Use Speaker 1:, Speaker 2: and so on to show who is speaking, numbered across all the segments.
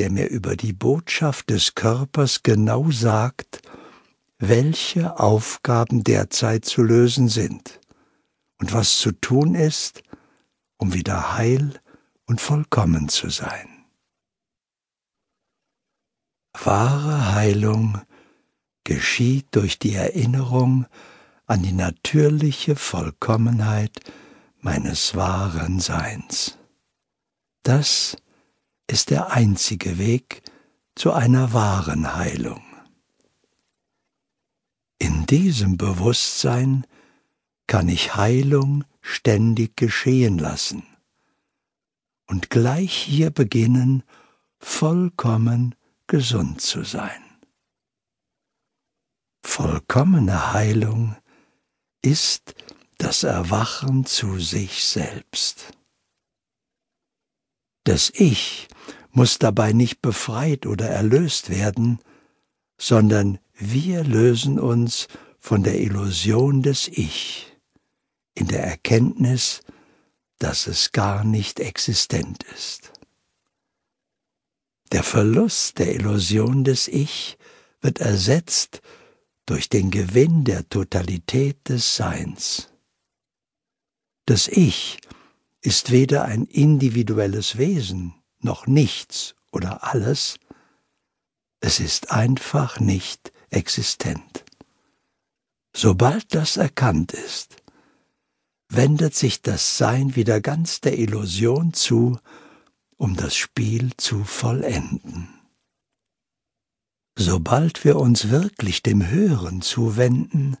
Speaker 1: der mir über die Botschaft des Körpers genau sagt, welche Aufgaben derzeit zu lösen sind und was zu tun ist, um wieder heil und vollkommen zu sein. Wahre Heilung geschieht durch die Erinnerung an die natürliche Vollkommenheit meines wahren Seins. Das ist der einzige Weg zu einer wahren Heilung. In diesem Bewusstsein kann ich Heilung ständig geschehen lassen und gleich hier beginnen, vollkommen gesund zu sein. Vollkommene Heilung ist das Erwachen zu sich selbst. Das Ich muss dabei nicht befreit oder erlöst werden, sondern wir lösen uns von der Illusion des Ich in der Erkenntnis, dass es gar nicht existent ist. Der Verlust der Illusion des Ich wird ersetzt durch den Gewinn der Totalität des Seins. Das Ich ist weder ein individuelles Wesen noch nichts oder alles, es ist einfach nicht existent. Sobald das erkannt ist, wendet sich das Sein wieder ganz der Illusion zu, um das Spiel zu vollenden. Sobald wir uns wirklich dem Hören zuwenden,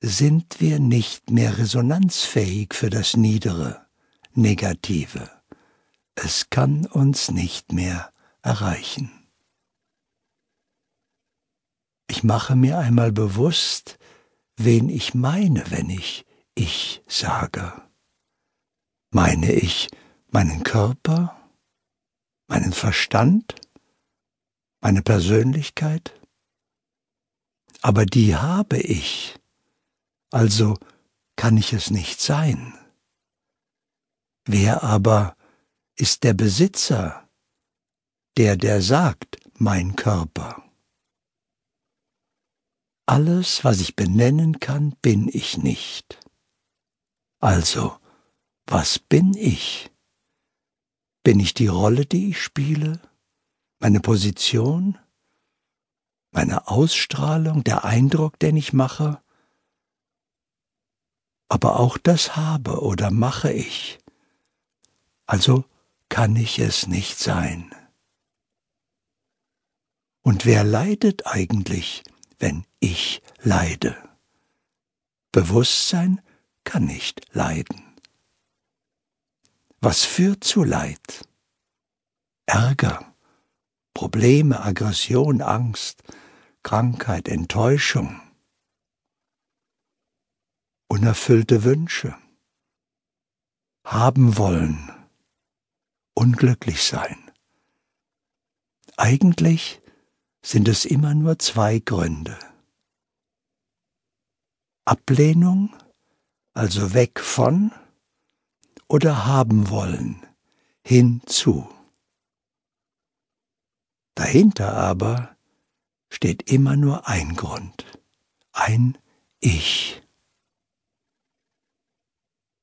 Speaker 1: sind wir nicht mehr resonanzfähig für das Niedere, Negative. Es kann uns nicht mehr erreichen. Ich mache mir einmal bewusst, wen ich meine, wenn ich ich sage. Meine ich meinen Körper, meinen Verstand, meine Persönlichkeit? Aber die habe ich, also kann ich es nicht sein. Wer aber ist der Besitzer, der, der sagt, mein Körper? Alles, was ich benennen kann, bin ich nicht. Also, was bin ich? Bin ich die Rolle, die ich spiele? Meine Position? Meine Ausstrahlung, der Eindruck, den ich mache? Aber auch das habe oder mache ich. Also kann ich es nicht sein. Und wer leidet eigentlich, wenn ich leide? Bewusstsein kann nicht leiden. Was führt zu Leid? Ärger, Probleme, Aggression, Angst, Krankheit, Enttäuschung, unerfüllte Wünsche, haben wollen, unglücklich sein. Eigentlich sind es immer nur zwei Gründe. Ablehnung also weg von oder haben wollen, hinzu. Dahinter aber steht immer nur ein Grund, ein Ich.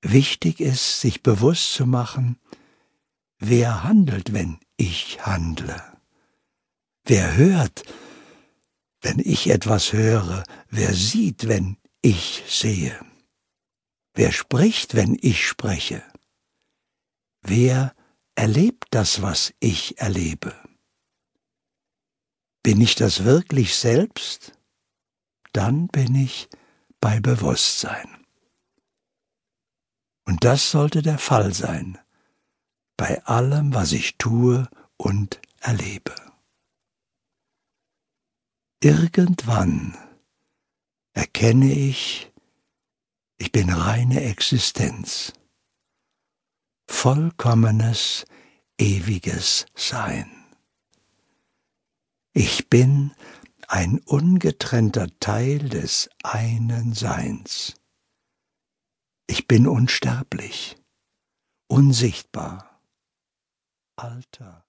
Speaker 1: Wichtig ist, sich bewusst zu machen, wer handelt, wenn ich handle. Wer hört, wenn ich etwas höre, wer sieht, wenn ich sehe. Wer spricht, wenn ich spreche? Wer erlebt das, was ich erlebe? Bin ich das wirklich selbst? Dann bin ich bei Bewusstsein. Und das sollte der Fall sein bei allem, was ich tue und erlebe. Irgendwann erkenne ich, ich bin reine Existenz, vollkommenes, ewiges Sein. Ich bin ein ungetrennter Teil des einen Seins. Ich bin unsterblich, unsichtbar, alter.